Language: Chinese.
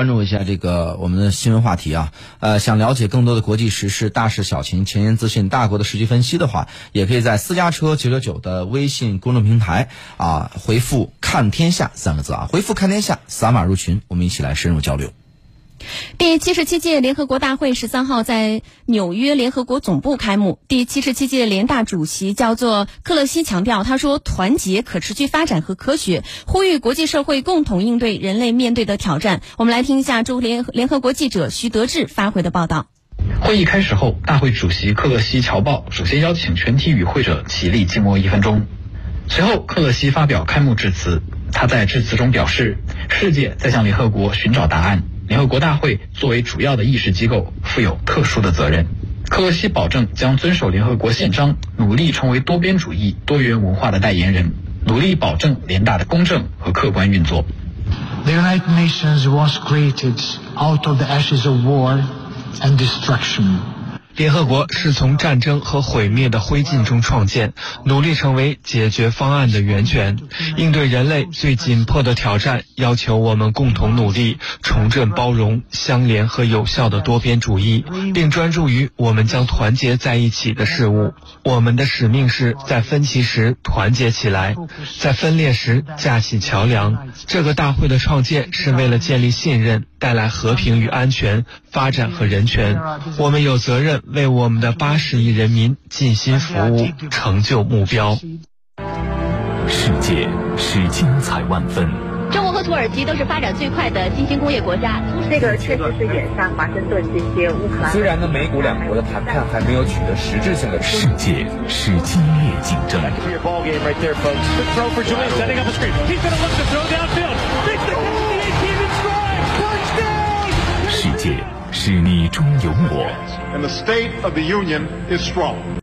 关注一下这个我们的新闻话题啊，呃，想了解更多的国际时事、大事小情、前沿资讯、大国的实际分析的话，也可以在私家车九九九的微信公众平台啊回复“看天下”三个字啊，回复“看天下”，扫码入群，我们一起来深入交流。第七十七届联合国大会十三号在纽约联合国总部开幕。第七十七届联大主席叫做克勒西强调，他说：“团结、可持续发展和科学，呼吁国际社会共同应对人类面对的挑战。”我们来听一下驻联联合国记者徐德志发回的报道。会议开始后，大会主席克勒西乔报首先邀请全体与会者起立静默一分钟。随后，克勒西发表开幕致辞。他在致辞中表示：“世界在向联合国寻找答案。”联合国大会作为主要的议事机构，负有特殊的责任。克罗西保证将遵守联合国宪章，努力成为多边主义、多元文化的代言人，努力保证联大的公正和客观运作。The United Nations was created out of the ashes of war and destruction. 联合国是从战争和毁灭的灰烬中创建，努力成为解决方案的源泉，应对人类最紧迫的挑战，要求我们共同努力，重振包容、相连和有效的多边主义，并专注于我们将团结在一起的事物。我们的使命是在分歧时团结起来，在分裂时架起桥梁。这个大会的创建是为了建立信任，带来和平与安全、发展和人权。我们有责任。为我们的八十亿人民尽心服务，成就目标。世界是精彩万分。中国和土耳其都是发展最快的新兴工业国家。这个确实是眼下华盛顿这些乌克兰。虽然呢，美股两国的谈判还没有取得实质性的。世界是激烈竞争。And the state of the union is strong.